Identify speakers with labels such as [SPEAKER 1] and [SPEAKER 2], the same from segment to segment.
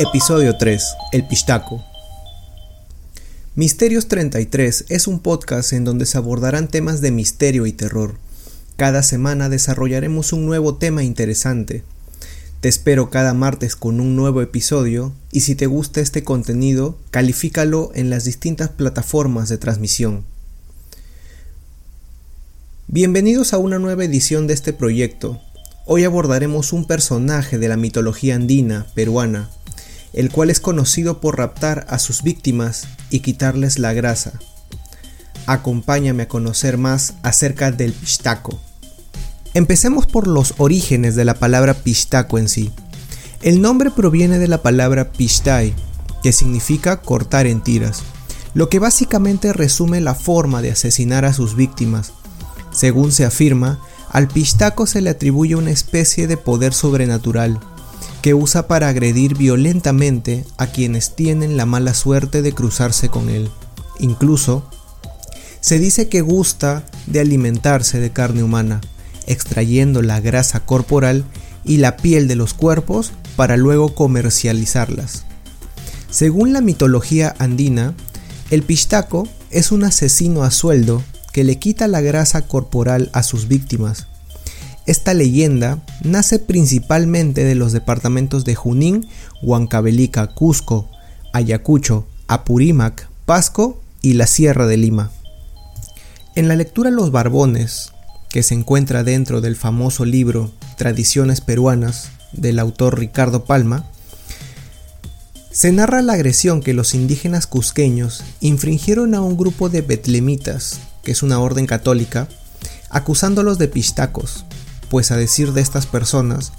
[SPEAKER 1] Episodio 3. El Pistaco. Misterios 33 es un podcast en donde se abordarán temas de misterio y terror. Cada semana desarrollaremos un nuevo tema interesante. Te espero cada martes con un nuevo episodio y si te gusta este contenido, califícalo en las distintas plataformas de transmisión. Bienvenidos a una nueva edición de este proyecto. Hoy abordaremos un personaje de la mitología andina peruana el cual es conocido por raptar a sus víctimas y quitarles la grasa. Acompáñame a conocer más acerca del pistaco. Empecemos por los orígenes de la palabra pistaco en sí. El nombre proviene de la palabra pistai, que significa cortar en tiras, lo que básicamente resume la forma de asesinar a sus víctimas. Según se afirma, al pistaco se le atribuye una especie de poder sobrenatural, que usa para agredir violentamente a quienes tienen la mala suerte de cruzarse con él. Incluso, se dice que gusta de alimentarse de carne humana, extrayendo la grasa corporal y la piel de los cuerpos para luego comercializarlas. Según la mitología andina, el pistaco es un asesino a sueldo que le quita la grasa corporal a sus víctimas esta leyenda nace principalmente de los departamentos de Junín, Huancavelica, Cusco, Ayacucho, Apurímac, Pasco y la Sierra de Lima. En la lectura Los Barbones, que se encuentra dentro del famoso libro Tradiciones Peruanas del autor Ricardo Palma, se narra la agresión que los indígenas cusqueños infringieron a un grupo de betlemitas, que es una orden católica, acusándolos de pistacos, pues a decir de estas personas,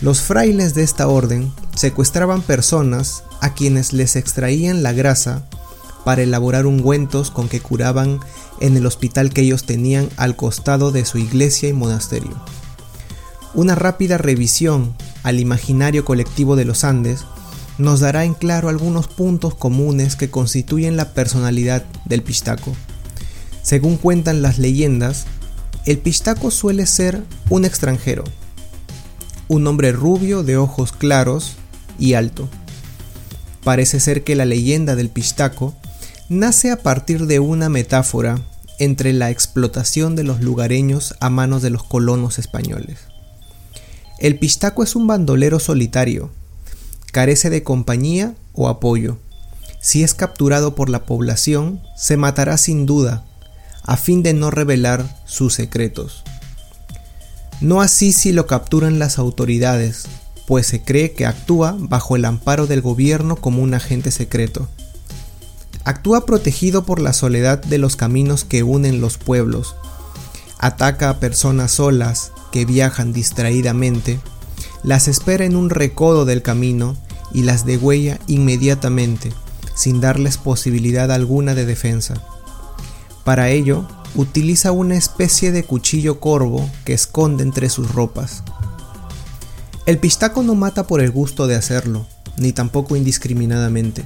[SPEAKER 1] los frailes de esta orden secuestraban personas a quienes les extraían la grasa para elaborar ungüentos con que curaban en el hospital que ellos tenían al costado de su iglesia y monasterio. Una rápida revisión al imaginario colectivo de los Andes nos dará en claro algunos puntos comunes que constituyen la personalidad del pistaco. Según cuentan las leyendas, el pistaco suele ser un extranjero, un hombre rubio de ojos claros y alto. Parece ser que la leyenda del pistaco nace a partir de una metáfora entre la explotación de los lugareños a manos de los colonos españoles. El pistaco es un bandolero solitario, carece de compañía o apoyo. Si es capturado por la población, se matará sin duda a fin de no revelar sus secretos. No así si lo capturan las autoridades, pues se cree que actúa bajo el amparo del gobierno como un agente secreto. Actúa protegido por la soledad de los caminos que unen los pueblos. Ataca a personas solas que viajan distraídamente, las espera en un recodo del camino y las degüella inmediatamente, sin darles posibilidad alguna de defensa. Para ello, utiliza una especie de cuchillo corvo que esconde entre sus ropas. El pistaco no mata por el gusto de hacerlo, ni tampoco indiscriminadamente.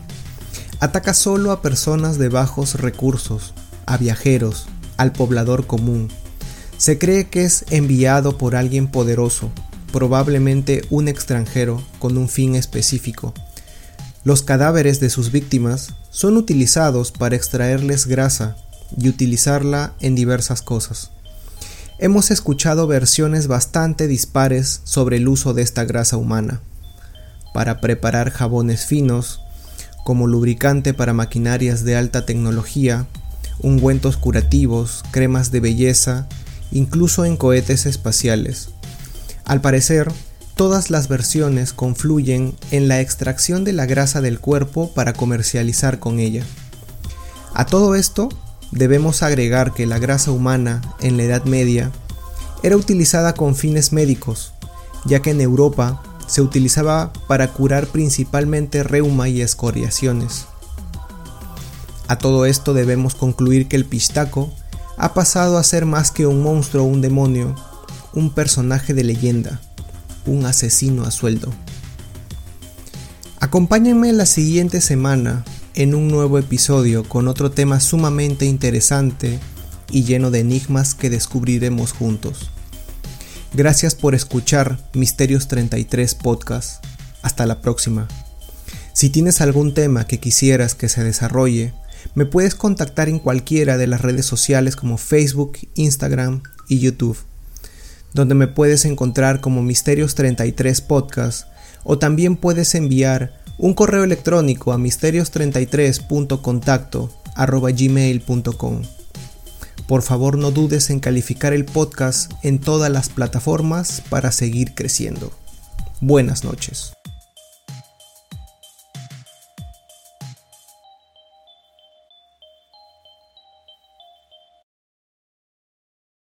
[SPEAKER 1] Ataca solo a personas de bajos recursos, a viajeros, al poblador común. Se cree que es enviado por alguien poderoso, probablemente un extranjero con un fin específico. Los cadáveres de sus víctimas son utilizados para extraerles grasa y utilizarla en diversas cosas. Hemos escuchado versiones bastante dispares sobre el uso de esta grasa humana, para preparar jabones finos, como lubricante para maquinarias de alta tecnología, ungüentos curativos, cremas de belleza, incluso en cohetes espaciales. Al parecer, todas las versiones confluyen en la extracción de la grasa del cuerpo para comercializar con ella. A todo esto debemos agregar que la grasa humana en la Edad Media era utilizada con fines médicos, ya que en Europa se utilizaba para curar principalmente reuma y escoriaciones. A todo esto debemos concluir que el pistaco ha pasado a ser más que un monstruo o un demonio, un personaje de leyenda, un asesino a sueldo. Acompáñenme la siguiente semana en un nuevo episodio con otro tema sumamente interesante y lleno de enigmas que descubriremos juntos. Gracias por escuchar Misterios 33 Podcast. Hasta la próxima. Si tienes algún tema que quisieras que se desarrolle, me puedes contactar en cualquiera de las redes sociales como Facebook, Instagram y YouTube, donde me puedes encontrar como Misterios33 Podcast o también puedes enviar un correo electrónico a misterios33.contacto@gmail.com. Por favor no dudes en calificar el podcast en todas las plataformas para seguir creciendo. Buenas noches.